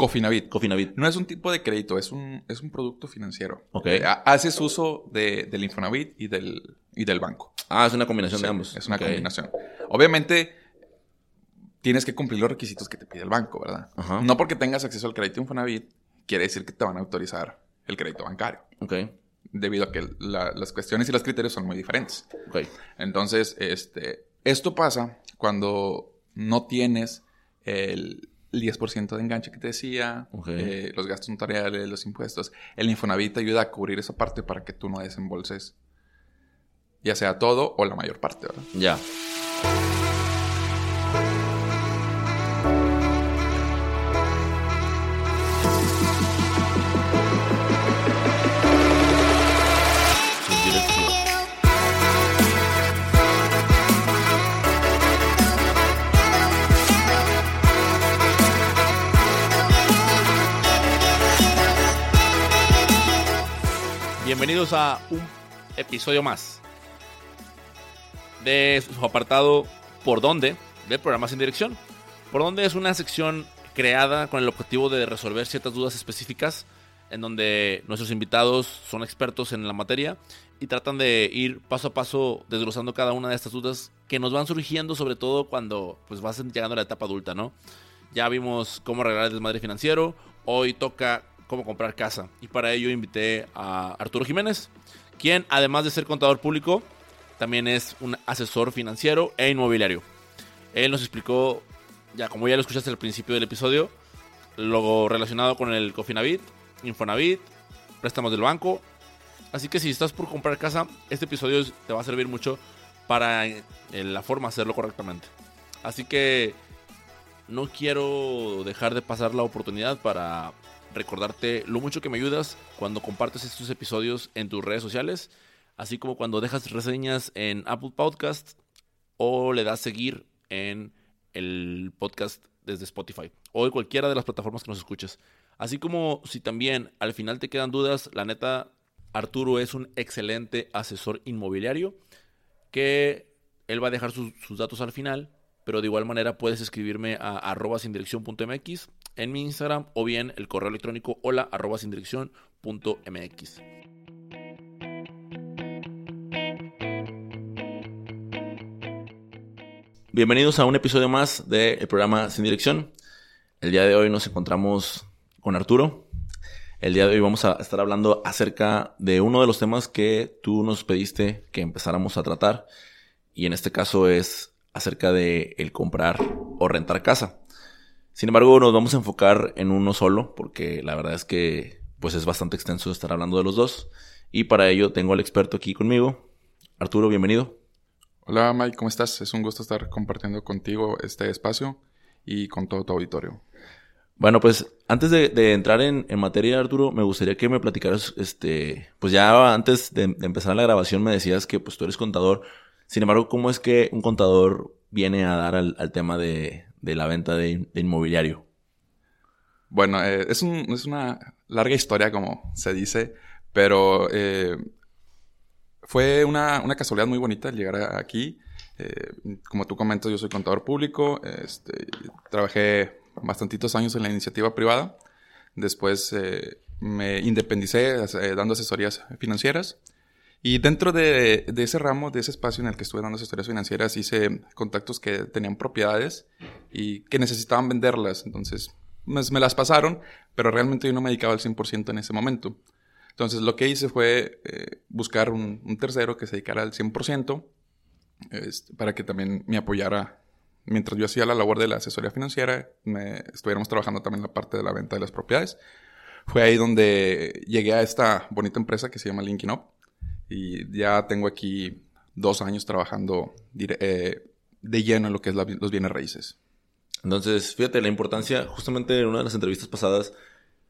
Cofinavit. Cofinavit. No es un tipo de crédito, es un, es un producto financiero. Ok. Eh, ha- haces uso de, del Infonavit y del, y del banco. Ah, es una combinación de ambos. Es una combinación. Obviamente, tienes que cumplir los requisitos que te pide el banco, ¿verdad? Ajá. No porque tengas acceso al crédito Infonavit, quiere decir que te van a autorizar el crédito bancario. Ok, Debido a que la- las cuestiones y los criterios son muy diferentes. ok. Entonces, este, esto pasa cuando no tienes el 10% de enganche que te decía, eh, los gastos notariales, los impuestos. El Infonavit te ayuda a cubrir esa parte para que tú no desembolses ya sea todo o la mayor parte, ¿verdad? Ya. Bienvenidos a un episodio más de su apartado Por dónde del programa Sin Dirección. Por dónde es una sección creada con el objetivo de resolver ciertas dudas específicas en donde nuestros invitados son expertos en la materia y tratan de ir paso a paso desglosando cada una de estas dudas que nos van surgiendo sobre todo cuando pues vas llegando a la etapa adulta, ¿no? Ya vimos cómo arreglar el desmadre financiero, hoy toca cómo comprar casa y para ello invité a Arturo Jiménez, quien además de ser contador público, también es un asesor financiero e inmobiliario. Él nos explicó, ya como ya lo escuchaste al principio del episodio, lo relacionado con el Cofinavit, Infonavit, préstamos del banco. Así que si estás por comprar casa, este episodio te va a servir mucho para eh, la forma de hacerlo correctamente. Así que no quiero dejar de pasar la oportunidad para recordarte lo mucho que me ayudas cuando compartes estos episodios en tus redes sociales, así como cuando dejas reseñas en Apple Podcast o le das seguir en el podcast desde Spotify o en cualquiera de las plataformas que nos escuches. Así como si también al final te quedan dudas, la neta, Arturo es un excelente asesor inmobiliario que él va a dejar sus, datos al final, pero de igual manera puedes escribirme a arroba sin dirección.mx en mi Instagram o bien el correo electrónico hola arroba sin dirección.mx. Bienvenidos a un episodio más del programa Sin Dirección. El día de hoy nos encontramos con Arturo. El día de hoy vamos a estar hablando acerca de uno de los temas que tú nos pediste que empezáramos a tratar. Y en este caso es acerca de el comprar o rentar casa. Sin embargo, nos vamos a enfocar en uno solo porque la verdad es que pues es bastante extenso estar hablando de los dos. Y para ello tengo al experto aquí conmigo. Arturo, bienvenido. Hola Mike, ¿cómo estás? Es un gusto estar compartiendo contigo este espacio y con todo tu auditorio. Bueno, pues antes de, de entrar en, en materia, Arturo, me gustaría que me platicaras, este, pues ya antes de, de empezar la grabación me decías que pues tú eres contador. Sin embargo, ¿cómo es que un contador viene a dar al, al tema de, de la venta de, inmobiliario? Bueno, eh, es, un- una larga historia, como se dice, pero eh, fue una, casualidad muy bonita el llegar aquí. Eh, como tú comentas, yo soy contador público. este, trabajé bastantitos años en la iniciativa privada. Después me independicé dando asesorías financieras. Y dentro de, de ese ramo, de ese espacio en el que estuve dando asesorías financieras, hice contactos que tenían propiedades y que necesitaban venderlas. Entonces, me, me las pasaron, pero realmente yo no me dedicaba al 100% en ese momento. Entonces, lo que hice fue eh, buscar un, un tercero que se dedicara al 100% este, para que también me apoyara. Mientras yo hacía la labor de la asesoría financiera, me, estuviéramos trabajando también la parte de la venta de las propiedades. Fue ahí donde llegué a esta bonita empresa que se llama Linkin Up. Y ya tengo aquí dos años trabajando eh, de lleno en lo que es los bienes raíces. Entonces, fíjate, la importancia, justamente en una de las entrevistas pasadas,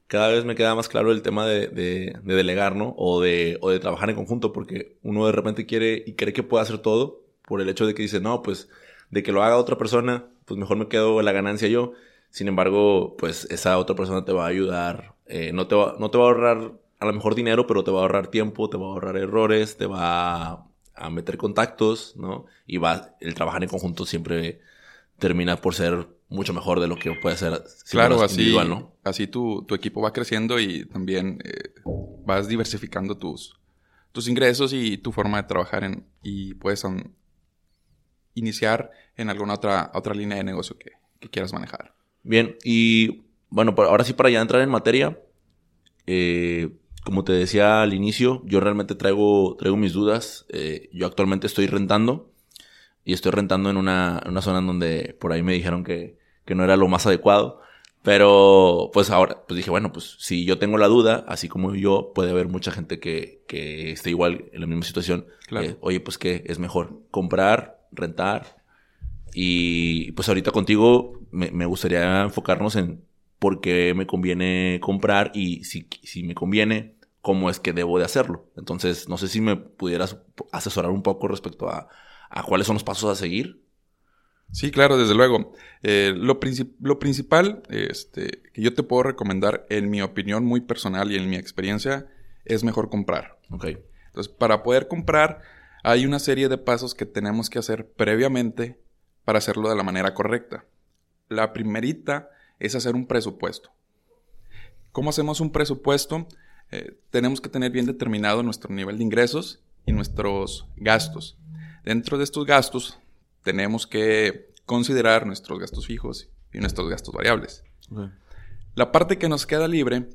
cada vez me queda más claro el tema de, de- de delegar, ¿no? O de, trabajar en conjunto, porque uno de repente quiere y cree que puede hacer todo por el hecho de que dice, no, pues de que lo haga otra persona, pues mejor me quedo la ganancia yo. Sin embargo, pues esa otra persona te va a ayudar, eh, no, no te va a ahorrar a lo mejor dinero, pero te va a ahorrar tiempo, te va a ahorrar errores, te va a, meter contactos, ¿no? Y va, el trabajar en conjunto siempre termina por ser mucho mejor de lo que puede ser si Claro, así, ¿no? así tu, tu equipo va creciendo y también eh, vas diversificando tus, tus ingresos y tu forma de trabajar en, y puedes um, iniciar en alguna otra, otra línea de negocio que, que quieras manejar. Bien, y bueno, ahora sí para ya entrar en materia, eh, como te decía al inicio, yo realmente traigo, traigo mis dudas. Eh, yo actualmente estoy rentando y estoy rentando en una, en una zona en donde por ahí me dijeron que, que no era lo más adecuado. Pero pues ahora, pues dije, bueno, pues si yo tengo la duda, así como yo, puede haber mucha gente que, que esté igual en la misma situación. Claro. Eh, Oye, pues ¿qué es mejor? ¿Comprar? ¿Rentar? Y pues ahorita contigo me, me gustaría enfocarnos en por qué me conviene comprar y si, si me conviene, cómo es que debo de hacerlo. Entonces, no sé si me pudieras asesorar un poco respecto a, a cuáles son los pasos a seguir. Sí, claro, desde luego. Eh, lo, princip- lo principal este, que yo te puedo recomendar, en mi opinión muy personal y en mi experiencia, es mejor comprar. Ok. Entonces, para poder comprar, hay una serie de pasos que tenemos que hacer previamente para hacerlo de la manera correcta. La primerita es hacer un presupuesto. ¿Cómo hacemos un presupuesto? Eh, tenemos que tener bien determinado nuestro nivel de ingresos y nuestros gastos. Dentro de estos gastos, tenemos que considerar nuestros gastos fijos y nuestros gastos variables. La parte que nos queda libre,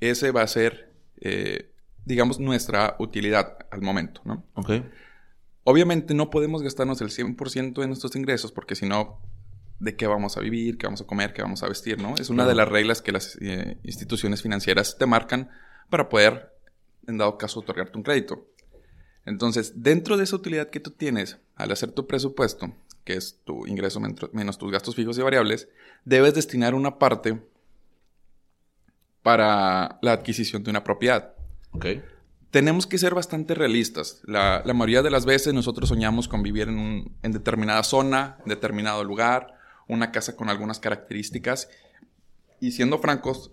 ese va a ser, eh, digamos, nuestra utilidad al momento. Obviamente no podemos gastarnos el 100% de nuestros ingresos porque si no, ¿de qué vamos a vivir? ¿Qué vamos a comer? ¿Qué vamos a vestir? ¿no? Es una de las reglas que las eh, instituciones financieras te marcan para poder, en dado caso, otorgarte un crédito. Entonces, dentro de esa utilidad que tú tienes al hacer tu presupuesto, que es tu ingreso men- menos tus gastos fijos y variables, debes destinar una parte para la adquisición de una propiedad tenemos que ser bastante realistas. La, la mayoría de las veces nosotros soñamos con vivir en, un- en determinada zona, en determinado lugar, una casa con algunas características. Y siendo francos,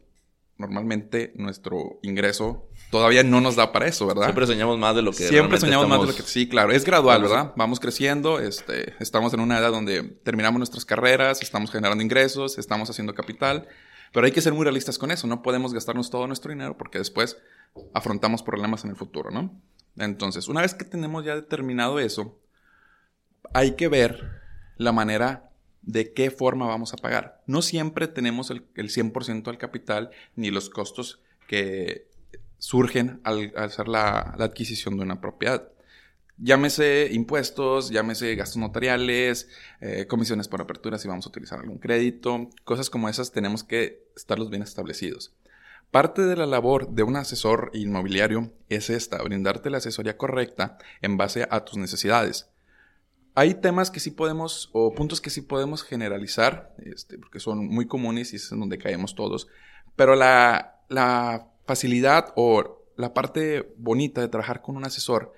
normalmente nuestro ingreso todavía no nos da para eso, ¿verdad? Siempre soñamos más de lo que Siempre soñamos más de lo estamos- que... Sí, claro. Es gradual, Vamos- ¿verdad? Vamos creciendo. Este, estamos en una edad donde terminamos nuestras carreras, estamos generando ingresos, estamos haciendo capital. Pero hay que ser muy realistas con eso. No podemos gastarnos todo nuestro dinero porque después afrontamos problemas en el futuro, ¿no? Entonces, una vez que tenemos ya determinado eso, hay que ver la manera de qué forma vamos a pagar. No siempre tenemos el, el 100% del capital ni los costos que surgen al, al hacer la, la adquisición de una propiedad. Llámese impuestos, llámese gastos notariales, eh, comisiones por apertura si vamos a utilizar algún crédito, cosas como esas tenemos que estarlos bien establecidos. Parte de la labor de un asesor inmobiliario es esta, brindarte la asesoría correcta en base a tus necesidades. Hay temas que sí podemos, o puntos que sí podemos generalizar, este, porque son muy comunes y es en donde caemos todos, pero la, la facilidad o la parte bonita de trabajar con un asesor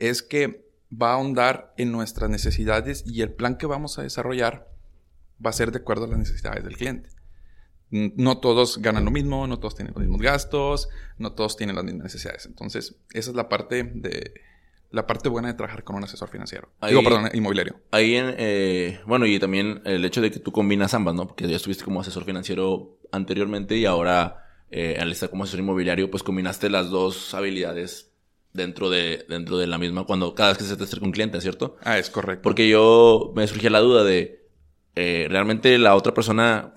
es que va a ahondar en nuestras necesidades y el plan que vamos a desarrollar va a ser de acuerdo a las necesidades del cliente. No todos ganan lo mismo, no todos tienen los mismos gastos, no todos tienen las mismas necesidades. Entonces, esa es la parte de la parte buena de trabajar con un asesor financiero. Ahí- Digo, perdón, inmobiliario. Ahí en, eh, bueno, y también el hecho de que tú combinas ambas, ¿no? Porque ya estuviste como asesor financiero anteriormente y ahora eh, al estar como asesor inmobiliario, pues combinaste las dos habilidades dentro de, dentro de la misma, cuando cada vez que se te acerca un cliente, ¿cierto? Ah, es correcto. Porque yo me surgía la duda de eh, realmente la otra persona,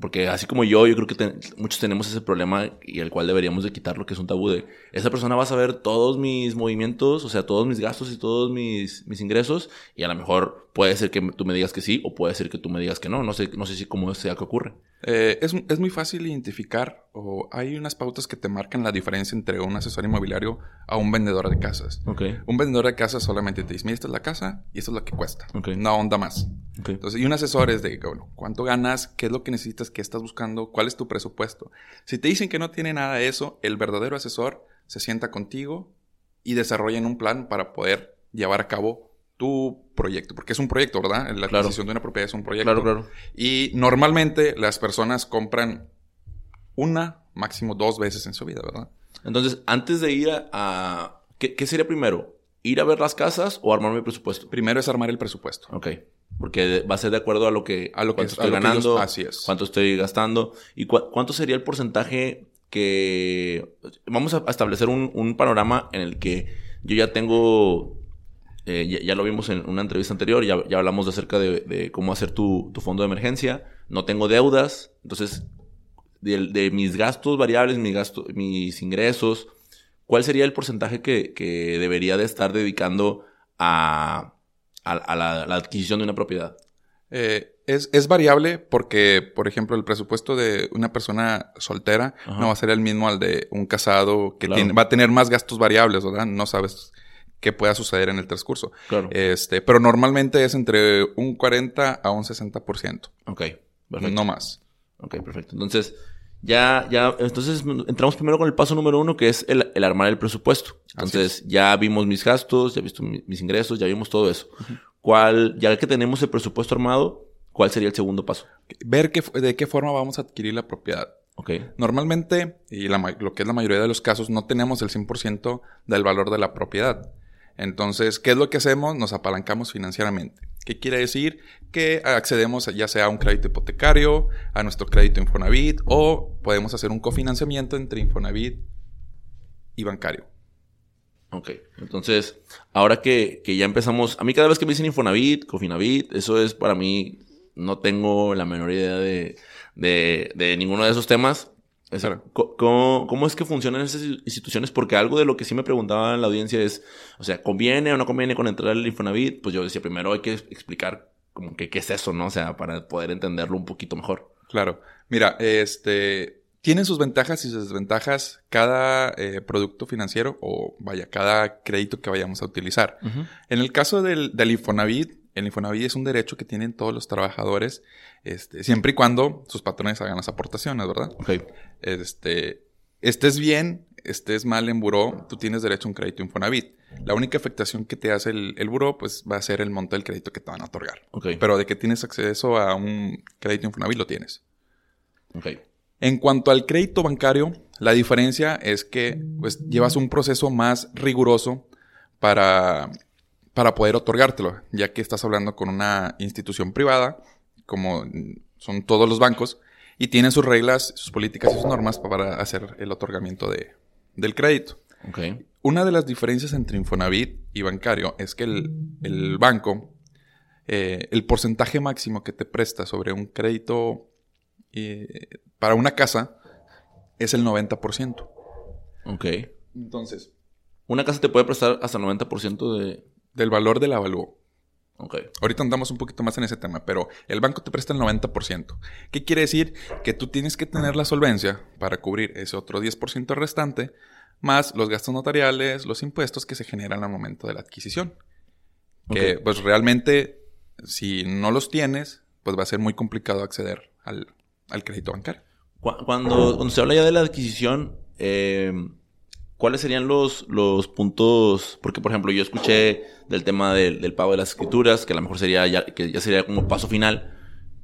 porque así como yo, yo creo que ten- muchos tenemos ese problema y el cual deberíamos de quitarlo, que es un tabú de esa persona va a saber todos mis movimientos, o sea, todos mis gastos y todos mis, mis ingresos y a lo mejor puede ser que tú me digas que sí o puede ser que tú me digas que no, no sé, no sé si cómo sea que ocurre. Eh, es, es muy fácil identificar o hay unas pautas que te marcan la diferencia entre un asesor inmobiliario a un vendedor de casas. Ok, Un vendedor de casas solamente te dice, mira, esta es la casa y esto es lo que cuesta. Ok. No onda más. Entonces, y un asesor es de, bueno, ¿cuánto ganas? ¿Qué es lo que necesitas? ¿Qué estás buscando? ¿Cuál es tu presupuesto? Si te dicen que no tiene nada de eso, el verdadero asesor se sienta contigo y desarrollan un plan para poder llevar a cabo tu proyecto. Porque es un proyecto, ¿verdad? La Claro. adquisición de una propiedad es un proyecto. Claro, claro. Y normalmente las personas compran una, máximo dos veces en su vida, ¿verdad? Entonces, antes de ir a... a- ¿qué, qué sería primero? ir a ver las casas o armar mi presupuesto? Primero es armar el presupuesto. Ok. Porque va a ser de acuerdo a lo que, A lo que- a estoy que ganando, ellos- así es. cuánto estoy gastando y cua- cuánto sería el porcentaje que... Vamos a establecer un, un panorama en el que yo ya tengo... eh, ya, ya lo vimos en una entrevista anterior, ya, ya hablamos de acerca de, de cómo hacer tu, tu fondo de emergencia. No tengo deudas, entonces de, de mis gastos variables, mis, gastos, mis ingresos, ¿cuál sería el porcentaje que, que debería de estar dedicando a, a, a la, la adquisición de una propiedad? Eh, es, es variable porque, por ejemplo, el presupuesto de una persona soltera Ajá. no va a ser el mismo al de un casado que Claro. tiene, va a tener más gastos variables, ¿verdad? No sabes qué pueda suceder en el transcurso. Claro. Este, pero normalmente es entre un 40 a un 60%, ok, perfecto. no más. Ok, perfecto. Entonces, ya, ya, entonces entramos primero con el paso número uno, que es el, el armar el presupuesto. Entonces, ya vimos mis gastos, ya visto mi- mis ingresos, ya vimos todo eso. ¿Cuál, ya que tenemos el presupuesto armado, cuál sería el segundo paso? Ver qué, de qué forma vamos a adquirir la propiedad. Ok, Normalmente, y la lo que es la mayoría de los casos, no tenemos el 100% del valor de la propiedad. Entonces, ¿qué es lo que hacemos? Nos apalancamos financieramente. ¿Qué quiere decir? Que accedemos ya sea a un crédito hipotecario, a nuestro crédito Infonavit, o podemos hacer un cofinanciamiento entre Infonavit y bancario. ok. Entonces, ahora que, que ya empezamos, a mí cada vez que me dicen Infonavit, Cofinavit, eso es para mí, no tengo la menor idea de, de, de ninguno de esos temas. Es- Claro. ¿cómo, ¿Cómo es que funcionan esas instituciones? Porque algo de lo que sí me preguntaba en la audiencia es, o sea, ¿conviene o no conviene con entrar al Infonavit? Pues yo decía, primero hay que explicar como que qué es eso, ¿no? O sea, para poder entenderlo un poquito mejor. Claro. Mira, este tiene sus ventajas y sus desventajas cada eh, producto financiero o vaya, cada crédito que vayamos a utilizar. En el caso del, del Infonavit, el Infonavit es un derecho que tienen todos los trabajadores, este, siempre y cuando sus patrones hagan las aportaciones, ¿verdad? Ok, Este, estés bien, estés mal en buró, tú tienes derecho a un crédito Infonavit. La única afectación que te hace el, el buró, pues va a ser el monto del crédito que te van a otorgar. ok, Pero de que tienes acceso a un crédito Infonavit, lo tienes. ok. En cuanto al crédito bancario, la diferencia es que pues, llevas un proceso más riguroso para, para poder otorgártelo, ya que estás hablando con una institución privada, como son todos los bancos, y tienen sus reglas, sus políticas y sus normas para hacer el otorgamiento de, del crédito. Ok, Una de las diferencias entre Infonavit y bancario es que el, el banco, eh, el porcentaje máximo que te presta sobre un crédito eh, para una casa es el 90%. ok. Entonces, Una casa te puede prestar hasta el 90% de... del valor del avalúo. Ahorita andamos un poquito más en ese tema, pero el banco te presta el 90%. ¿Qué quiere decir? Que tú tienes que tener la solvencia para cubrir ese otro 10% restante, más los gastos notariales, los impuestos que se generan al momento de la adquisición. Que pues realmente, si no los tienes, pues va a ser muy complicado acceder al, al crédito bancario. Cu- Cuando, cuando se habla ya de la adquisición, eh, ¿cuáles serían los, los puntos? Porque, por ejemplo, yo escuché del tema del, del pago de las escrituras, que a lo mejor sería ya, que ya sería como paso final,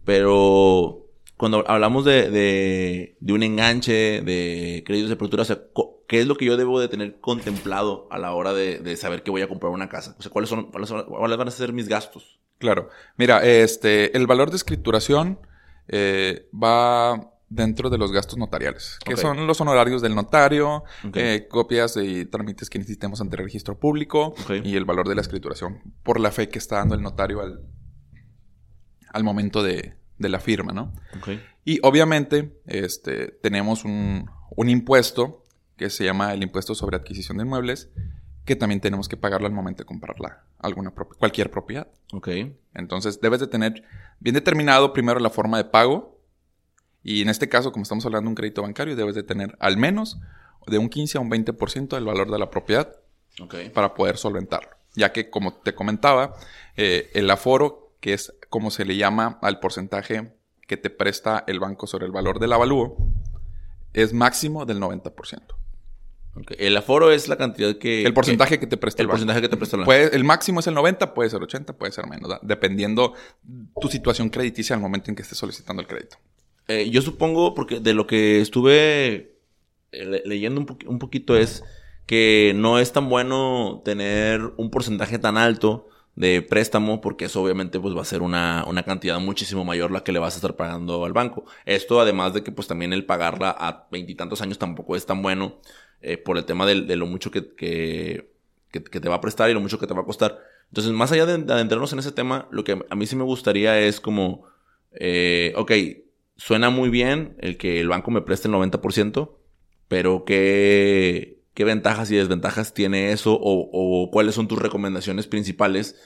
pero cuando hablamos de, de, de un enganche, de créditos de apertura, o sea, ¿qué es lo que yo debo de tener contemplado a la hora de, de saber que voy a comprar una casa? O sea, ¿cuáles, son, cuáles, son- cuáles van a ser mis gastos? Claro. Mira, este, el valor de escrituración eh, va dentro de los gastos notariales, que son los honorarios del notario, eh, copias y trámites que necesitemos ante el registro público y el valor de la escrituración por la fe que está dando el notario al, al momento de, de la firma, ¿no? Y obviamente este, tenemos un, un impuesto que se llama el impuesto sobre adquisición de inmuebles, que también tenemos que pagarlo al momento de comprarla, alguna prop- cualquier propiedad. ok, Entonces debes de tener bien determinado primero la forma de pago y en este caso, como estamos hablando de un crédito bancario, debes de tener al menos de un 15 a un 20% del valor de la propiedad para poder solventarlo. Ya que, como te comentaba, eh, el aforo, que es como se le llama al porcentaje que te presta el banco sobre el valor del avalúo, es máximo del 90%. ok. El aforo es la cantidad que... El porcentaje que te presta El porcentaje que te presta el banco. Puede- el máximo es el 90, puede ser 80, puede ser menos, ¿da? dependiendo tu situación crediticia al momento en que estés solicitando el crédito. Eh, yo supongo, porque de lo que estuve eh, le- leyendo un, poqu- un poquito es que no es tan bueno tener un porcentaje tan alto de préstamo porque eso obviamente pues va a ser una, una cantidad muchísimo mayor la que le vas a estar pagando al banco. Esto además de que pues también el pagarla a veintitantos años tampoco es tan bueno eh, por el tema de, lo mucho que, que, te va a prestar y lo mucho que te va a costar. Entonces más allá de adentrarnos en ese tema, lo que a mí sí me gustaría es como, ok, suena muy bien el que el banco me preste el 90%, pero ¿qué, ¿Qué ventajas y desventajas tiene eso? O, cuáles son tus recomendaciones principales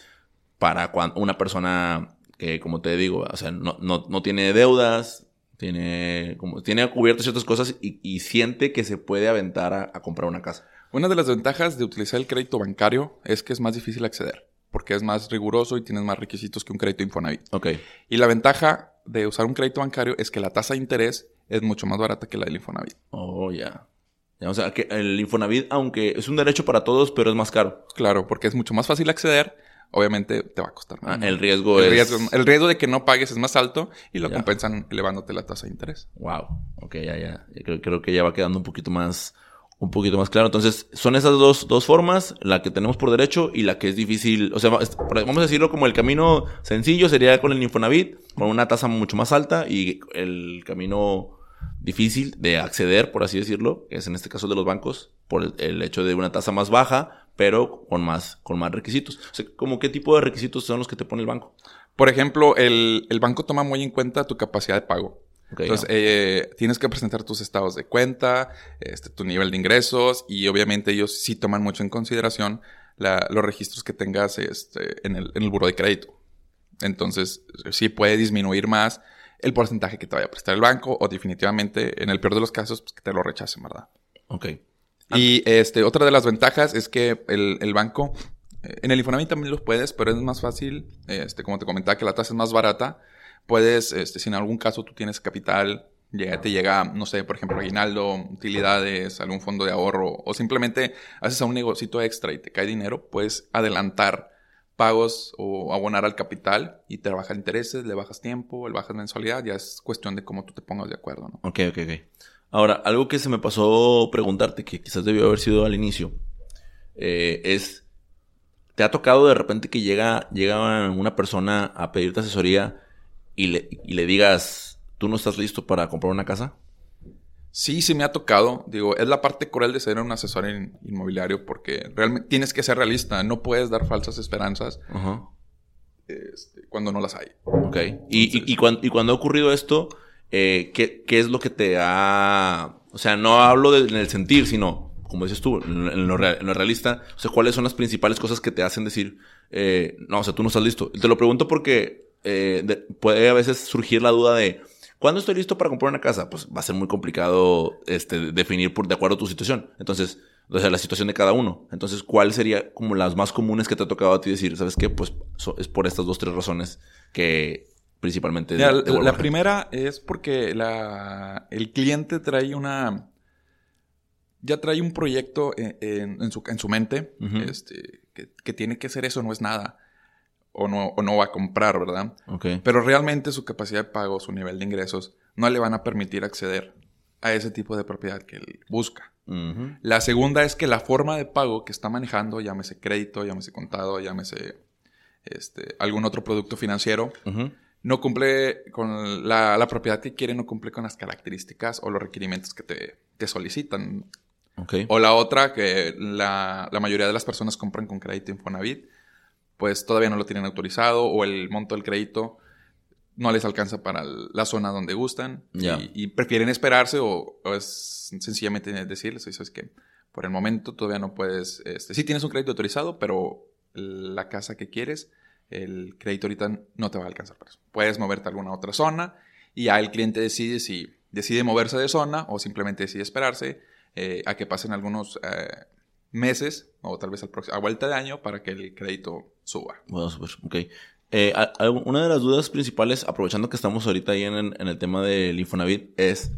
para una persona que, como te digo, o sea, no, no, tiene deudas, tiene, como, tiene cubiertas ciertas cosas y, siente que se puede aventar a, comprar una casa? Una de las ventajas de utilizar el crédito bancario es que es más difícil acceder, porque es más riguroso y tienes más requisitos que un crédito Infonavit. Ok. Y la ventaja de usar un crédito bancario es que la tasa de interés es mucho más barata que la del Infonavit. Oh, ya. O sea, que el Infonavit, aunque es un derecho para todos, pero es más caro. Claro, porque es mucho más fácil acceder. Obviamente te va a costar más. Ah, el riesgo el es... Riesgo, el riesgo de que no pagues es más alto y lo compensan elevándote la tasa de interés. Wow. Ok, ya, ya. Creo, creo, que ya va quedando un poquito más... Un poquito más claro. Entonces, son esas dos, dos formas, la que tenemos por derecho y la que es difícil. O sea, vamos a decirlo como el camino sencillo sería con el Infonavit, con una tasa mucho más alta y el camino difícil de acceder, por así decirlo, es en este caso de los bancos, por el, hecho de una tasa más baja, pero con más, con más requisitos. O sea, ¿cómo qué tipo de requisitos son los que te pone el banco? Por ejemplo, el, banco toma muy en cuenta tu capacidad de pago. Entonces, eh, tienes que presentar tus estados de cuenta, este, tu nivel de ingresos y obviamente ellos sí toman mucho en consideración los registros que tengas este, en, el, en el buro de crédito. Entonces, sí puede disminuir más el porcentaje que te vaya a prestar el banco o definitivamente, en el peor de los casos, pues, que te lo rechacen, ¿verdad? Ok. Y este, otra de las ventajas es que el, banco, eh, en el Infonavit también los puedes, pero es más fácil, este, como te comentaba, que la tasa es más barata. Puedes, este, si en algún caso tú tienes capital, te llega, no sé, por ejemplo, aguinaldo, utilidades, algún fondo de ahorro, o simplemente haces a un negocito extra y te cae dinero, puedes adelantar pagos o abonar al capital y te bajas intereses, le bajas tiempo, le bajas mensualidad, ya es cuestión de cómo tú te pongas de acuerdo, ¿no? Ok, ok, ok. Ahora, algo que se me pasó preguntarte, que quizás debió haber sido al inicio, eh, es, ¿te ha tocado de repente que llega, llega una persona a pedirte asesoría y le, y le digas, tú no estás listo para comprar una casa? Sí, sí me ha tocado. Digo, es la parte cruel de ser un asesor inmobiliario porque realmente tienes que ser realista. No puedes dar falsas esperanzas este, cuando no las hay. Ok. y, y, cuando, y, cuando, ha ocurrido esto, eh, ¿qué, ¿qué, es lo que te ha... O sea, no hablo de, en el sentir, sino, como dices tú, en lo, realista. O sea, ¿cuáles son las principales cosas que te hacen decir, eh, no, o sea, tú no estás listo? Te lo pregunto porque eh, puede a veces surgir la duda de ¿Cuándo estoy listo para comprar una casa? Pues va a ser muy complicado este, definir por, de acuerdo a tu situación. Entonces, o sea, la situación de cada uno. Entonces, ¿cuál sería como las más comunes que te ha tocado a ti decir? ¿Sabes qué? Pues es por estas dos, tres razones que principalmente... la, primera es porque la, el cliente trae una... Ya trae un proyecto en, su, en su, mente este, que, que, tiene que ser eso, no es nada o no, no va a comprar, ¿verdad? Pero realmente su capacidad de pago, su nivel de ingresos, no le van a permitir acceder a ese tipo de propiedad que él busca. La segunda es que la forma de pago que está manejando, llámese crédito, llámese contado, llámese este, algún otro producto financiero, no cumple con la, propiedad que quiere, no cumple con las características o los requerimientos que te, solicitan. O la otra, que la, la, mayoría de las personas compran con crédito Infonavit, pues todavía no lo tienen autorizado o el monto del crédito no les alcanza para la zona donde gustan y, prefieren esperarse o, es sencillamente decirles, ¿sabes que Por el momento todavía no puedes, este, sí tienes un crédito autorizado, pero la casa que quieres, el crédito ahorita no te va a alcanzar para eso. Puedes moverte a alguna otra zona y ya el cliente decide si decide moverse de zona o simplemente decide esperarse eh, a que pasen algunos eh, meses o tal vez a vuelta de año para que el crédito suba. Bueno, super, ok. Eh, una de las dudas principales, aprovechando que estamos ahorita ahí en, el tema del Infonavit, es,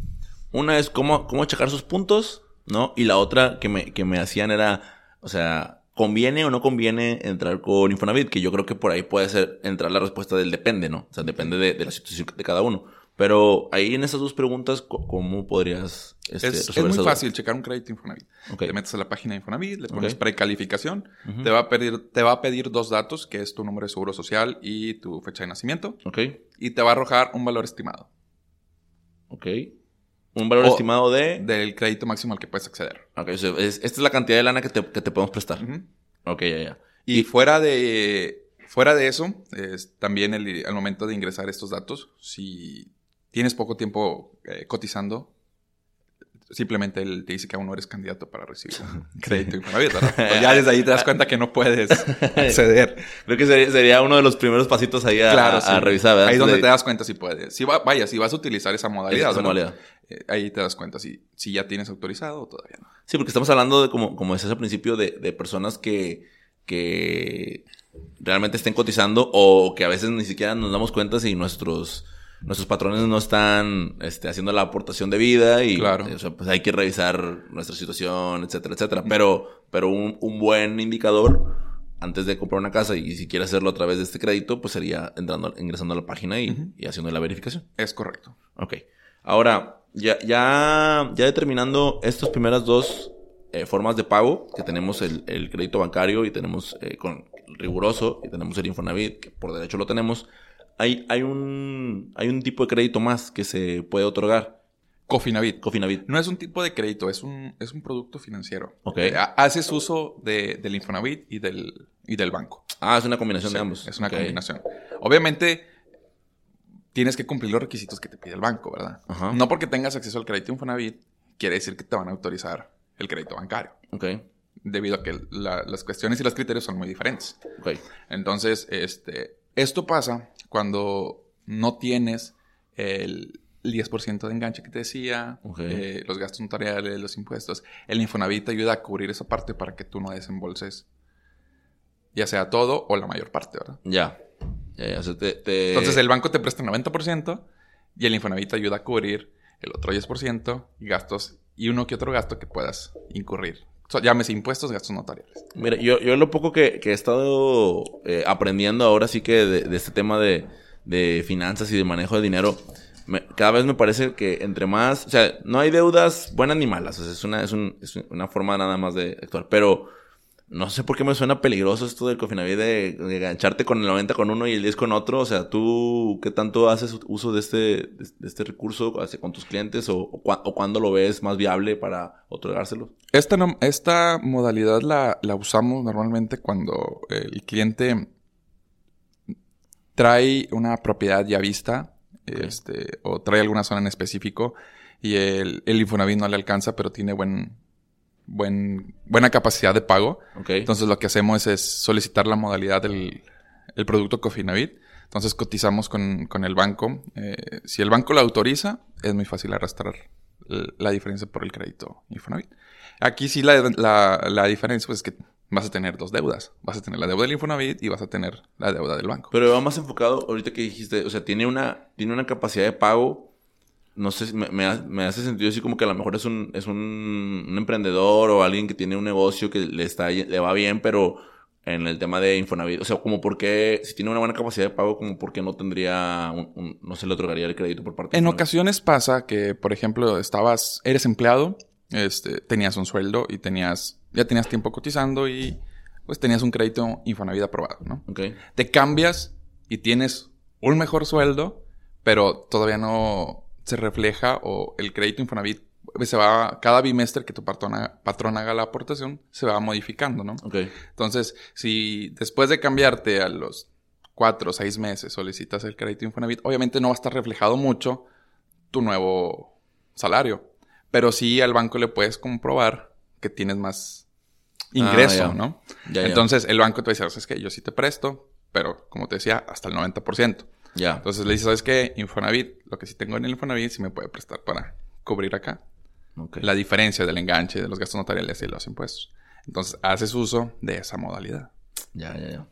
una es cómo, cómo checar sus puntos, ¿no? Y la otra que me, que me hacían era, o sea, ¿conviene o no conviene entrar con Infonavit? Que yo creo que por ahí puede ser entrar la respuesta del depende, ¿no? O sea, depende de, de la situación de cada uno. Pero ahí en esas dos preguntas, ¿cómo podrías este, Es, muy fácil checar un crédito Infonavit. Ok. Te metes a la página de Infonavit, le pones precalificación, te, va a pedir, te va a pedir dos datos, que es tu número de seguro social y tu fecha de nacimiento, Ok, y te va a arrojar un valor estimado ok. Un valor O- estimado de... del crédito máximo al que puedes acceder. Ok, o sea, es- esta es la cantidad de lana que te, que te podemos prestar. Ok, ya, ya. Y, fuera de fuera de eso, es también el- al momento de ingresar estos datos, si tienes poco tiempo eh, cotizando, simplemente él te dice que aún no eres candidato para recibir un crédito Infonavit, ¿verdad? Pues ya desde ahí te das cuenta que no puedes acceder. Creo que sería, sería uno de los primeros pasitos ahí a, Claro, a- sí. a revisar, ¿verdad? Ahí es donde te das cuenta si puedes. Si va- vaya, si vas a utilizar esa modalidad, esa modalidad. Eh, ahí te das cuenta si, si ya tienes autorizado o todavía no. Sí, porque estamos hablando de, como, como decías al principio, de, de personas que, que realmente estén cotizando o que a veces ni siquiera nos damos cuenta si nuestros, nuestros patrones no están este, haciendo la aportación de vida y Claro. o sea, pues hay que revisar nuestra situación, etcétera, etcétera. Pero, pero un, un buen indicador antes de comprar una casa y si quieres hacerlo a través de este crédito, pues sería entrando, ingresando a la página y, y haciendo la verificación. Es correcto. Ok. Ahora, ya, ya, ya determinando estas primeras dos eh, formas de pago, que tenemos el, el crédito bancario y tenemos eh, con riguroso y tenemos el Infonavit, que por derecho lo tenemos, hay, hay, un, hay un tipo de crédito más que se puede otorgar, Cofinavit. Cofinavit. No es un tipo de crédito, es un, es un producto financiero. Ok. Eh, ha- haces uso de, del Infonavit y del, y del banco. Ah, es una combinación Sí, de ambos. Es una combinación. Obviamente, tienes que cumplir los requisitos que te pide el banco, ¿verdad? Ajá. No porque tengas acceso al crédito Infonavit, quiere decir que te van a autorizar el crédito bancario. Ok, Debido a que la- las cuestiones y los criterios son muy diferentes. ok. Entonces, este, esto pasa cuando no tienes el 10% de enganche que te decía, eh, los gastos notariales, los impuestos. El Infonavit te ayuda a cubrir esa parte para que tú no desembolses ya sea todo o la mayor parte, ¿verdad? Ya. Ya, ya. O sea, te, te- Entonces el banco te presta el 90% y el Infonavit te ayuda a cubrir el otro 10% y gastos y uno que otro gasto que puedas incurrir. So, llámese impuestos, gastos notariales. Mira, yo, yo lo poco que, que he estado eh, aprendiendo ahora sí que de, de este tema de, de finanzas y de manejo de dinero, me- cada vez me parece que entre más, o sea, no hay deudas buenas ni malas, o sea, es una, es, un- es una forma nada más de actuar, pero no sé por qué me suena peligroso esto del Cofinavit de, de engancharte con el 90 con uno y el 10 con otro, o sea, tú, ¿qué tanto haces uso de este, de, este recurso con tus clientes o, o, cuándo lo ves más viable para otorgárselo? Esta, no- esta modalidad la, la usamos normalmente cuando el cliente trae una propiedad ya vista este, o trae alguna zona en específico y el, el Infonavit no le alcanza, pero tiene buen, buen, buena capacidad de pago. Entonces lo que hacemos es solicitar la modalidad del el producto Cofinavit. Entonces cotizamos con, con el banco. Eh, si el banco lo autoriza, es muy fácil arrastrar la diferencia por el crédito Infonavit. Aquí sí la, la, la diferencia pues, es que vas a tener dos deudas. Vas a tener la deuda del Infonavit y vas a tener la deuda del banco. Pero va más enfocado, ahorita que dijiste, o sea, tiene una, tiene una capacidad de pago. No sé, me, me me hace sentido así como que a lo mejor es un, es un, un emprendedor o alguien que tiene un negocio que le está, le va bien, pero en el tema de Infonavit, o sea, como por qué, si tiene una buena capacidad de pago, como por qué no tendría, un- un- no se le otorgaría el crédito por parte de En Infonavit? ocasiones pasa que, por ejemplo, estabas, eres empleado, este, tenías un sueldo y tenías, ya tenías tiempo cotizando y pues tenías un crédito Infonavit aprobado, ¿no? Ok, te cambias y tienes un mejor sueldo, pero todavía no se refleja o el crédito Infonavit se va, cada bimestre que tu patrón, haga- patrón haga la aportación, se va modificando, ¿no? ok, Entonces, si después de cambiarte a los cuatro o seis meses solicitas el crédito Infonavit, obviamente no va a estar reflejado mucho tu nuevo salario, pero sí al banco le puedes comprobar que tienes más ingreso, Ah, ya. ¿no? ya, ya, Entonces el banco te dice, ¿sabes qué? Yo sí te presto, pero como te decía, hasta el 90%. Ya, Entonces le dices, ¿sabes qué? Infonavit, lo que sí tengo en el Infonavit sí me puede prestar para cubrir acá. ok. La diferencia del enganche, de los gastos notariales y los impuestos. Entonces haces uso de esa modalidad. ya, ya, ya.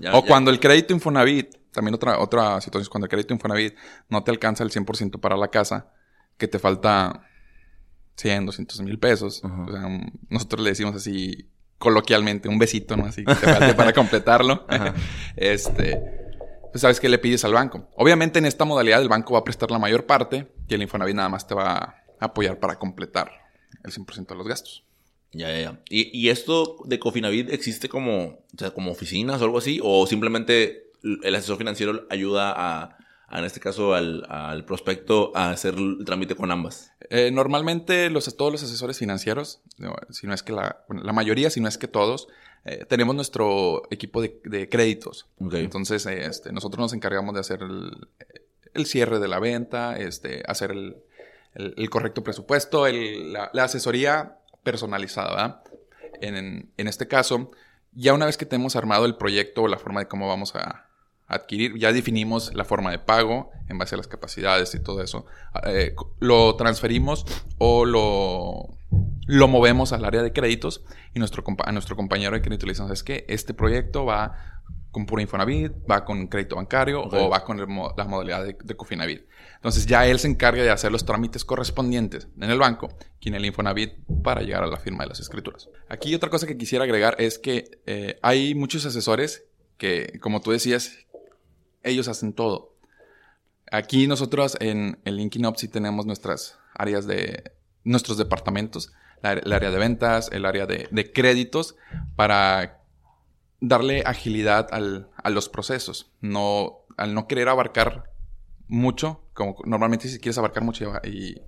Ya, o ya. cuando el crédito Infonavit, también otra, otra situación es cuando el crédito Infonavit no te alcanza el 100% para la casa, que te falta 100, 200 mil pesos. Ajá. O sea, un- nosotros le decimos así coloquialmente, un besito, ¿no? Así que te falte para completarlo. Este, pues sabes que le pides al banco. Obviamente en esta modalidad el banco va a prestar la mayor parte y el Infonavit nada más te va a apoyar para completar el 100% de los gastos. Ya, ya, ya. ¿Y, ¿Y, esto de Cofinavit existe como, o sea, como oficinas o algo así? ¿O simplemente el asesor financiero ayuda a, a en este caso, al, al, prospecto a hacer el trámite con ambas? Eh, normalmente los, todos los asesores financieros, si no es que la, bueno, la mayoría, si no es que todos, eh, tenemos nuestro equipo de, de créditos. Okay. Entonces, este, nosotros nos encargamos de hacer el, el cierre de la venta, este, hacer el, el, el correcto presupuesto, la, la, asesoría personalizada, ¿verdad? En, en, este caso, ya una vez que tenemos armado el proyecto o la forma de cómo vamos a, adquirir, ya definimos la forma de pago en base a las capacidades y todo eso, eh, lo transferimos o lo, lo movemos al área de créditos y nuestro, a nuestro compañero de crédito le decimos, es que este proyecto va con pura Infonavit, va con crédito bancario okay. o va con el, la modalidad de, de, Cofinavit. Entonces ya él se encarga de hacer los trámites correspondientes en el banco y en el Infonavit para llegar a la firma de las escrituras. Aquí otra cosa que quisiera agregar es que eh, hay muchos asesores que, como tú decías, ellos hacen todo. Aquí nosotros en el Linkin Up sí tenemos nuestras áreas de nuestros departamentos, la, el área de ventas, el área de, de créditos, para darle agilidad al, a los procesos. No, al no querer abarcar mucho, como normalmente si quieres abarcar mucho y,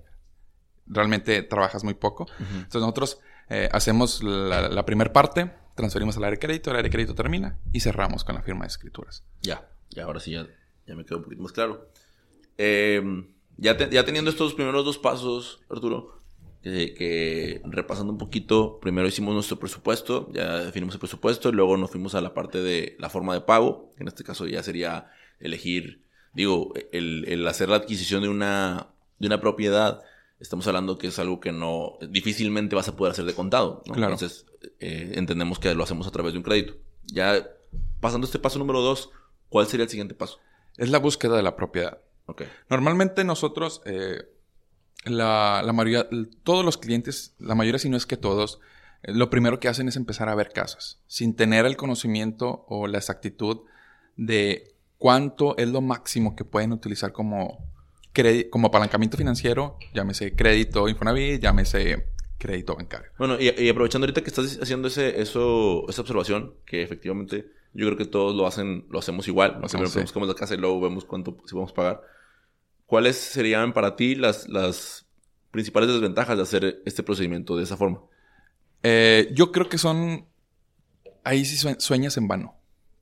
realmente trabajas muy poco. Uh -huh. Entonces nosotros eh, hacemos la, la primera parte, transferimos al área de crédito, el área de crédito termina y cerramos con la firma de escrituras. Ya. Y ahora sí ya, ya me quedó un poquito más claro. Eh, ya, te, ya teniendo estos primeros dos pasos, Arturo, que, que, repasando un poquito, primero hicimos nuestro presupuesto, ya definimos el presupuesto, y luego nos fuimos a la parte de la forma de pago, que en este caso ya sería elegir, digo, el, el hacer la adquisición de una, de una propiedad. Estamos hablando que es algo que no difícilmente vas a poder hacer de contado. ¿no? Claro. Entonces, eh, entendemos que lo hacemos a través de un crédito. Ya pasando este paso número dos, ¿Cuál sería el siguiente paso? Es la búsqueda de la propiedad. Okay. Normalmente nosotros, eh, la, la, mayoría, todos los clientes, la mayoría si no es que todos, eh, lo primero que hacen es empezar a ver casas, sin tener el conocimiento o la exactitud de cuánto es lo máximo que pueden utilizar como, como apalancamiento financiero, llámese crédito Infonavit, llámese crédito bancario. Bueno, y, y aprovechando ahorita que estás haciendo ese, eso, esa observación, que efectivamente yo creo que todos lo hacen, lo hacemos igual. Lo hacemos, Primero buscamos la casa y luego vemos cuánto si vamos a pagar. ¿Cuáles serían para ti las, las principales desventajas de hacer este procedimiento de esa forma? Eh, yo creo que son. Ahí sí sueñas en vano.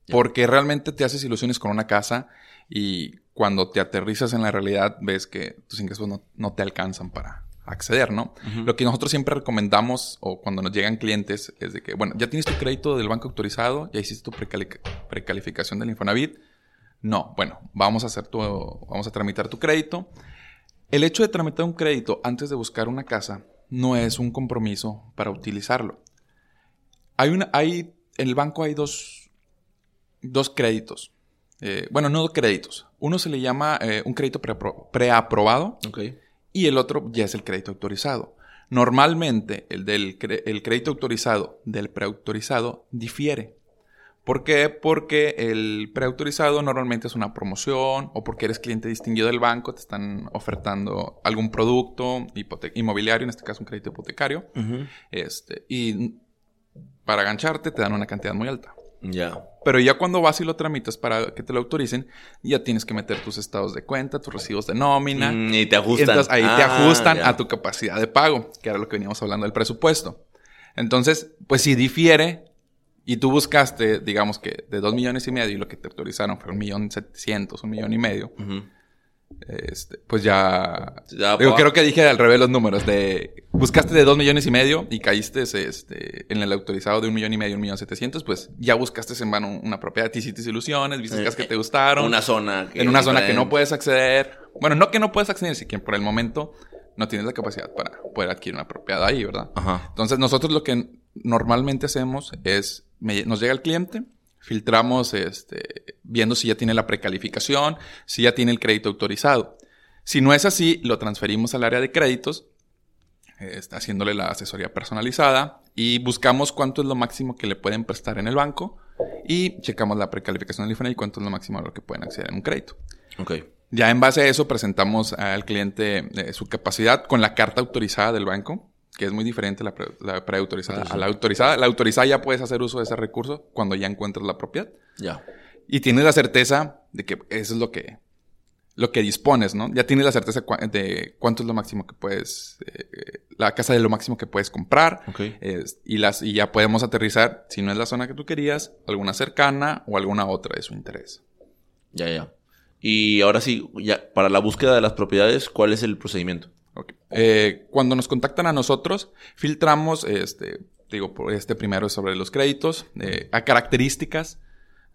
Yeah. Porque realmente te haces ilusiones con una casa y cuando te aterrizas en la realidad ves que tus ingresos no, no te alcanzan para, acceder, ¿no? Uh -huh. Lo que nosotros siempre recomendamos o cuando nos llegan clientes es de que, bueno, ya tienes tu crédito del banco autorizado, ya hiciste tu precali precalificación del Infonavit. No, bueno, vamos a hacer tu, vamos a tramitar tu crédito. El hecho de tramitar un crédito antes de buscar una casa no es un compromiso para utilizarlo. Hay una, hay, en el banco hay dos, dos créditos. Eh, bueno, no dos créditos. Uno se le llama eh, un crédito preaprobado. Pre okay y el otro ya es el crédito autorizado. Normalmente el del el crédito autorizado del preautorizado difiere. ¿Por qué? Porque el preautorizado normalmente es una promoción o porque eres cliente distinguido del banco, te están ofertando algún producto inmobiliario, en este caso un crédito hipotecario, uh -huh. este, y para gancharte te dan una cantidad muy alta. Ya. Yeah. Pero ya cuando vas y lo tramitas para que te lo autoricen, ya tienes que meter tus estados de cuenta, tus recibos de nómina. Mm, y te ajustan. Y entonces ahí ah, te ajustan yeah. a tu capacidad de pago, que era lo que veníamos hablando del presupuesto. Entonces, pues si difiere y tú buscaste, digamos que de dos millones y medio y lo que te autorizaron fue un millón setecientos, un millón y medio. Uh -huh. Este, pues ya. ya digo, creo que dije al revés los números. De buscaste de 2 millones y medio y caíste este, en el autorizado de un millón y medio, un millón setecientos, pues ya buscaste en vano una propiedad, te hiciste ilusiones, viste eh, que te gustaron. Una zona que En una zona que no puedes acceder. Bueno, no que no puedes acceder, sino que por el momento no tienes la capacidad para poder adquirir una propiedad ahí, ¿verdad? Ajá. Entonces, nosotros lo que normalmente hacemos es, me, nos llega el cliente, filtramos este, viendo si ya tiene la precalificación, si ya tiene el crédito autorizado. Si no es así, lo transferimos al área de créditos, eh, haciéndole la asesoría personalizada y buscamos cuánto es lo máximo que le pueden prestar en el banco y checamos la precalificación del IFANE y cuánto es lo máximo a lo que pueden acceder en un crédito. Ok. Ya en base a eso presentamos al cliente eh, su capacidad con la carta autorizada del banco, que es muy diferente la, pre- la preautorizada a la autorizada. La autorizada ya puedes hacer uso de ese recurso cuando ya encuentras la propiedad. Ya. Y tienes la certeza de que eso es lo que, lo que dispones, ¿no? Ya tienes la certeza de cuánto es lo máximo que puedes, eh, la casa de lo máximo que puedes comprar. Ok. Es- y, las, y ya podemos aterrizar, si no es la zona que tú querías, alguna cercana o alguna otra de su interés. Ya, ya. Y ahora sí, ya, para la búsqueda de las propiedades, ¿cuál es el procedimiento? Eh, cuando nos contactan a nosotros, filtramos, este, digo, este primero es sobre los créditos, eh, a características,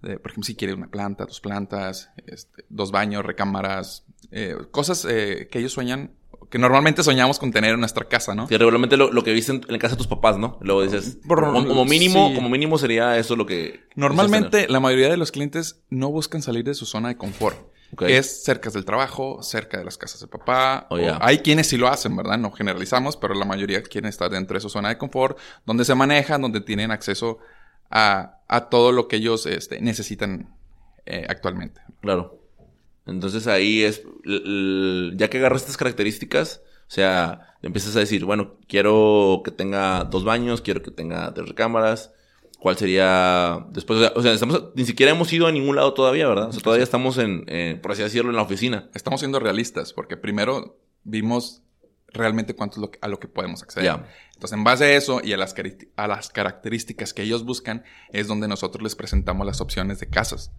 de, por ejemplo, si quiere una planta, dos plantas, este, dos baños, recámaras, eh, cosas eh, que ellos sueñan, que normalmente soñamos con tener en nuestra casa, ¿no? Que regularmente lo, lo que viste en, en la casa de tus papás, ¿no? Luego dices, Por- como, como mínimo, sí. como mínimo sería eso lo que... Normalmente la mayoría de los clientes no buscan salir de su zona de confort. Es cerca del trabajo, cerca de las casas de papá. Oh. Hay quienes sí lo hacen, ¿verdad? No generalizamos, pero la mayoría quieren estar dentro de su zona de confort, donde se manejan, donde tienen acceso a, a todo lo que ellos este, necesitan eh, actualmente. Claro. Entonces ahí es, ya que agarras estas características, o sea, empiezas a decir, bueno, quiero que tenga dos baños, quiero que tenga tres recámaras. ¿Cuál sería después? O sea, o sea, estamos, ni siquiera hemos ido a ningún lado todavía, ¿verdad? O sea, todavía estamos en, eh, por así decirlo, en la oficina. Estamos siendo realistas, porque primero vimos realmente cuánto es lo que- a lo que podemos acceder. Ya. Entonces, en base a eso y a las, a las características que ellos buscan, es donde nosotros les presentamos las opciones de casas.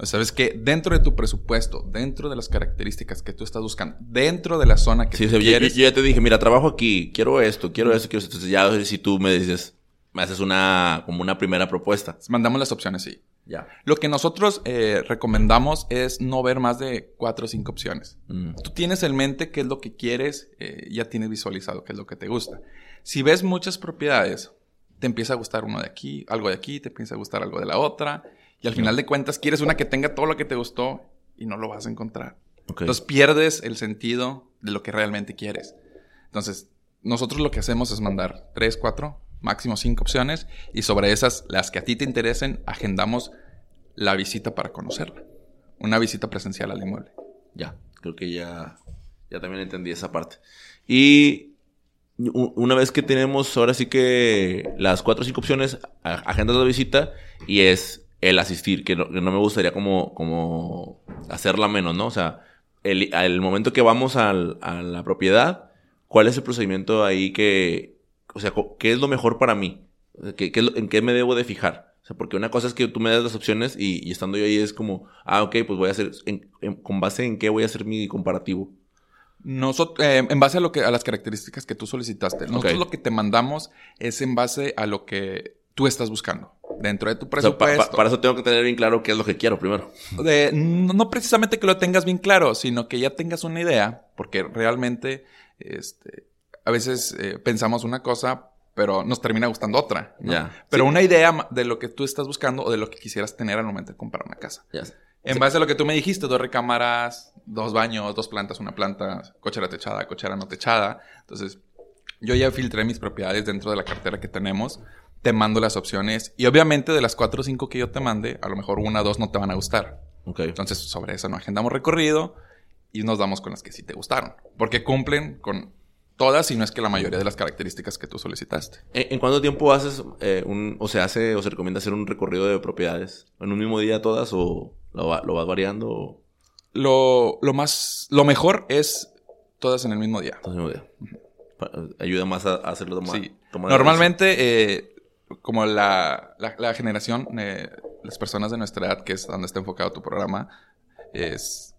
O sea, sabes que dentro de tu presupuesto, dentro de las características que tú estás buscando, dentro de la zona que Sí, o tú sea, yo, yo- quieres, yo ya te dije, mira, trabajo aquí, quiero esto, quiero esto, quiero esto. Entonces ya si tú me dices, me haces una, como una primera propuesta. mandamos las opciones, sí. Ya. Lo que nosotros eh, recomendamos es no ver más de cuatro o cinco opciones. Mm. Tú tienes en mente qué es lo que quieres, eh, ya tienes visualizado qué es lo que te gusta. Si ves muchas propiedades, te empieza a gustar uno de aquí, algo de aquí, te empieza a gustar algo de la otra, y al final de cuentas quieres una que tenga todo lo que te gustó y no lo vas a encontrar. Ok. Entonces pierdes el sentido de lo que realmente quieres. Entonces, nosotros lo que hacemos es mandar tres, cuatro, máximo cinco opciones, y sobre esas, las que a ti te interesen, agendamos la visita para conocerla. Una visita presencial al inmueble. Ya, creo que ya, ya también entendí esa parte. Y una vez que tenemos ahora sí que las cuatro o cinco opciones, agendas la visita y es el asistir, que no, no me gustaría como, como hacerla menos, ¿no? O sea, el, al momento que vamos al- a la propiedad, ¿cuál es el procedimiento ahí que, o sea, qué es lo mejor para mí? ¿Qué, qué es lo- ¿En qué me debo de fijar? O sea, porque una cosa es que tú me das las opciones y, y estando yo ahí es como, ah, ok, pues voy a hacer, en- en- ¿con base en qué voy a hacer mi comparativo? Nosotros, eh, en base a lo que a las características que tú solicitaste, nosotros Ok. lo que te mandamos es en base a lo que tú estás buscando dentro de tu O sea, pa- presupuesto. pa- para eso tengo que tener bien claro qué es lo que quiero primero. de- no no precisamente que lo tengas bien claro, sino que ya tengas una idea, porque realmente este, a veces eh, pensamos una cosa, pero nos termina gustando otra. ¿no? Ya. Pero Sí. una idea de lo que tú estás buscando o de lo que quisieras tener al momento de comprar una casa. Ya sé. En Sí. base a lo que tú me dijiste, dos recámaras, dos baños, dos plantas, una planta, cochera techada, cochera no techada. Entonces, yo ya filtré mis propiedades dentro de la cartera que tenemos, te mando las opciones y obviamente de las cuatro o cinco que yo te mande, a lo mejor una o dos no te van a gustar. Ok. Entonces, sobre eso no agendamos recorrido y nos damos con las que sí te gustaron, porque cumplen con todas y no es que la mayoría de las características que tú solicitaste. ¿En, en cuánto tiempo haces eh, un, o se hace o se recomienda hacer un recorrido de propiedades? ¿En un mismo día todas o lo, va- lo vas variando? O Lo, lo más, lo mejor es todas en el mismo día. todo el mismo día? Ayuda más a, a hacerlo tomar. Sí. Normalmente, eh, como la, la, la generación, eh, las personas de nuestra edad, que es donde está enfocado tu programa, es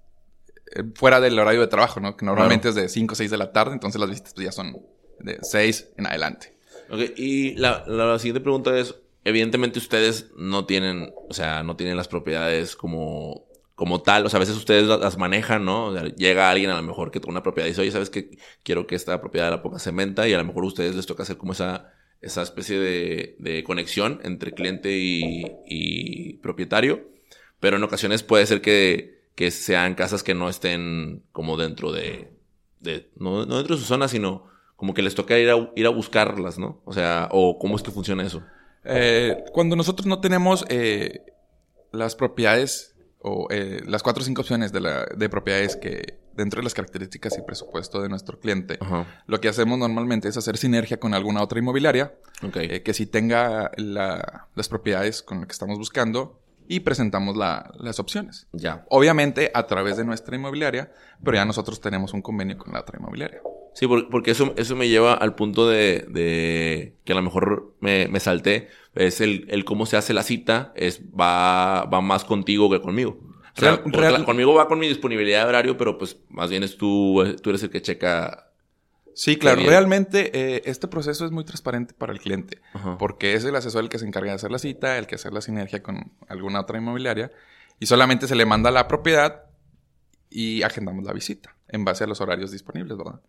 fuera del horario de trabajo, ¿no? Que normalmente es de 5 o 6 de la tarde, entonces las visitas pues, ya son de 6 en adelante. Ok, y la, la siguiente pregunta es, evidentemente ustedes no tienen, o sea, no tienen las propiedades como, como tal, o sea, a veces ustedes la- las manejan, ¿no? O sea, llega alguien a lo mejor que tiene una propiedad y dice, oye, ¿sabes qué? Quiero que esta propiedad la ponga cementa y a lo mejor a ustedes les toca hacer como esa, esa especie de, de conexión entre cliente y, y propietario, pero en ocasiones puede ser que, que sean casas que no estén como dentro de, de no, no dentro de su zona, sino como que les toca ir a, ir a buscarlas, ¿no? O sea, o cómo es que funciona eso. Eh, cuando nosotros no tenemos eh, las propiedades o eh, las cuatro o cinco opciones de, la, de propiedades que dentro de las características y presupuesto de nuestro cliente, Ajá. lo que hacemos normalmente es hacer sinergia con alguna otra inmobiliaria Ok. eh, que sí tenga la- las propiedades con las que estamos buscando y presentamos la- las opciones. ya. Obviamente a través de nuestra inmobiliaria, pero ya nosotros tenemos un convenio con la otra inmobiliaria. Sí, por- porque eso, eso me lleva al punto de, de que a lo mejor me, me salté. Es el, el cómo se hace la cita, es va, va más contigo que conmigo. O sea, Real- porque real- la- conmigo va con mi disponibilidad de horario, pero pues más bien es tú, eh, tú eres el que checa. Sí, claro. Realmente eh, este proceso es muy transparente para el cliente. Ajá. Porque es el asesor el que se encarga de hacer la cita, el que hace la sinergia con alguna otra inmobiliaria. Y solamente se le manda la propiedad y agendamos la visita en base a los horarios disponibles, ¿verdad?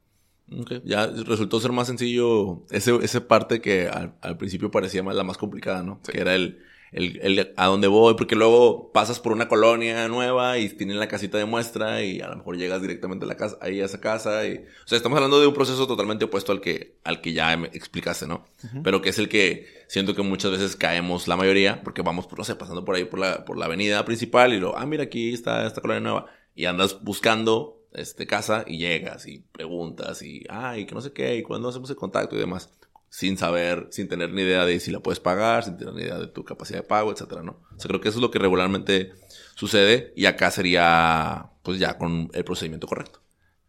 Ok, Ya resultó ser más sencillo ese, ese parte que al, al principio parecía más, la más complicada, ¿no? Que era el, el, el a dónde voy, porque luego pasas por una colonia nueva y tienen la casita de muestra y a lo mejor llegas directamente a la casa, ahí a esa casa y, o sea, estamos hablando de un proceso totalmente opuesto al que, al que ya me explicaste, ¿no? Pero que es el que siento que muchas veces caemos la mayoría, porque vamos, no sé, pasando por ahí por la, por la avenida principal y luego, ah, mira, aquí está esta colonia nueva y andas buscando este casa y llegas y preguntas y ay que no sé qué y cuándo hacemos el contacto y demás sin saber sin tener ni idea de si la puedes pagar sin tener ni idea de tu capacidad de pago etcétera no o sea creo que eso es lo que regularmente sucede y acá sería pues ya con el procedimiento correcto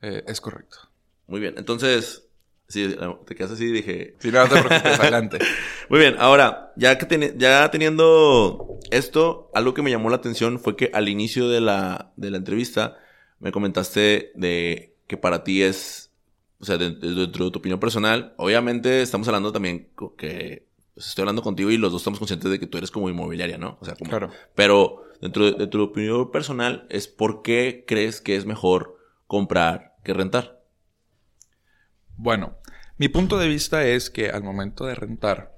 Eh, es correcto. muy bien entonces sí te quedas así y dije Si no, no te preocupes, adelante. muy bien, ahora, ya que ya teniendo esto, algo que me llamó la atención fue que al inicio de la, de la entrevista me comentaste de que para ti es, o sea, de- de- dentro de tu opinión personal, obviamente estamos hablando también que pues, estoy hablando contigo y los dos estamos conscientes de que tú eres como inmobiliaria, ¿no? O sea, como, Claro. pero dentro de, de tu opinión personal es por qué crees que es mejor comprar que rentar. Bueno, mi punto de vista es que al momento de rentar,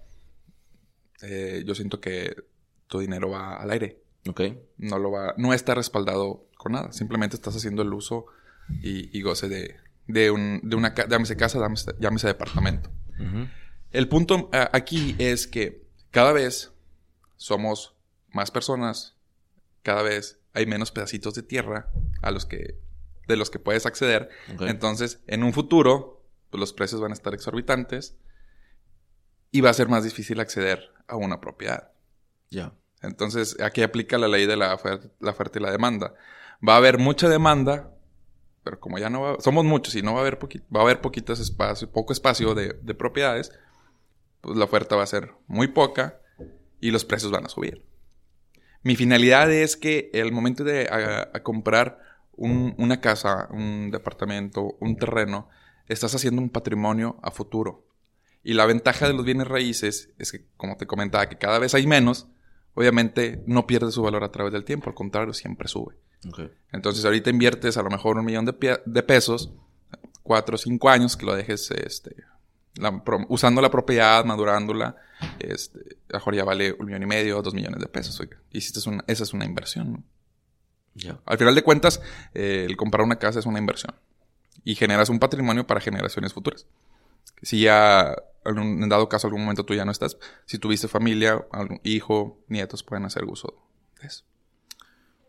eh, yo siento que tu dinero va al aire. ¿Ok? No lo va, no está respaldado con nada. Simplemente estás haciendo el uso y, y goce de, de, un, de una llámese casa, llámese, llámese departamento. El punto a- aquí es que cada vez somos más personas, cada vez hay menos pedacitos de tierra a los que de los que puedes acceder. Entonces, en un futuro, pues, los precios van a estar exorbitantes y va a ser más difícil acceder a una propiedad. Ya. Entonces, aquí aplica la ley de la oferta, la oferta y la demanda. Va a haber mucha demanda, pero como ya no va, somos muchos y no va a haber va a haber poquitos espacio, poco espacio de, de propiedades, pues la oferta va a ser muy poca y los precios van a subir. Mi finalidad es que el momento de comprar un- una casa, un departamento, un terreno, estás haciendo un patrimonio a futuro. Y la ventaja de los bienes raíces es que, como te comentaba, que cada vez hay menos, obviamente no pierde su valor a través del tiempo, al contrario, siempre sube. Entonces ahorita inviertes a lo mejor un millón de, pesos, cuatro o cinco años que lo dejes este, la usando la propiedad, madurándola, este, mejor ya vale un millón y medio, dos millones de pesos. Oiga. Hiciste una, esa es una inversión. ¿no? Al final de cuentas, eh, el comprar una casa es una inversión. Y generas un patrimonio para generaciones futuras. Si ya, en dado caso, algún momento tú ya no estás, si tuviste familia, algún hijo, nietos, pueden hacer uso de eso.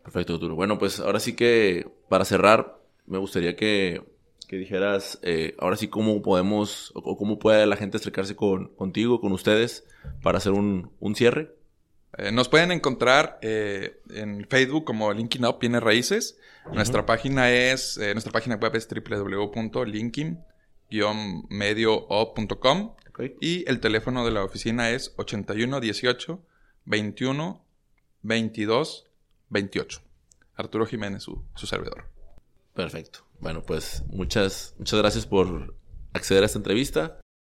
Perfecto, Arturo. Bueno, pues ahora sí que para cerrar, me gustaría que, que dijeras, eh, ahora sí cómo podemos, o cómo puede la gente acercarse con, contigo, con ustedes, para hacer un, un cierre. Eh, nos pueden encontrar eh, en Facebook como Linkin Up Bienes Raíces. Nuestra página es, nuestra página web es www.linkin-medioup.com Ok. y el teléfono de la oficina es 81 18 21 22 28. Arturo Jiménez, su, su servidor. Perfecto. Bueno, pues muchas, muchas gracias por acceder a esta entrevista.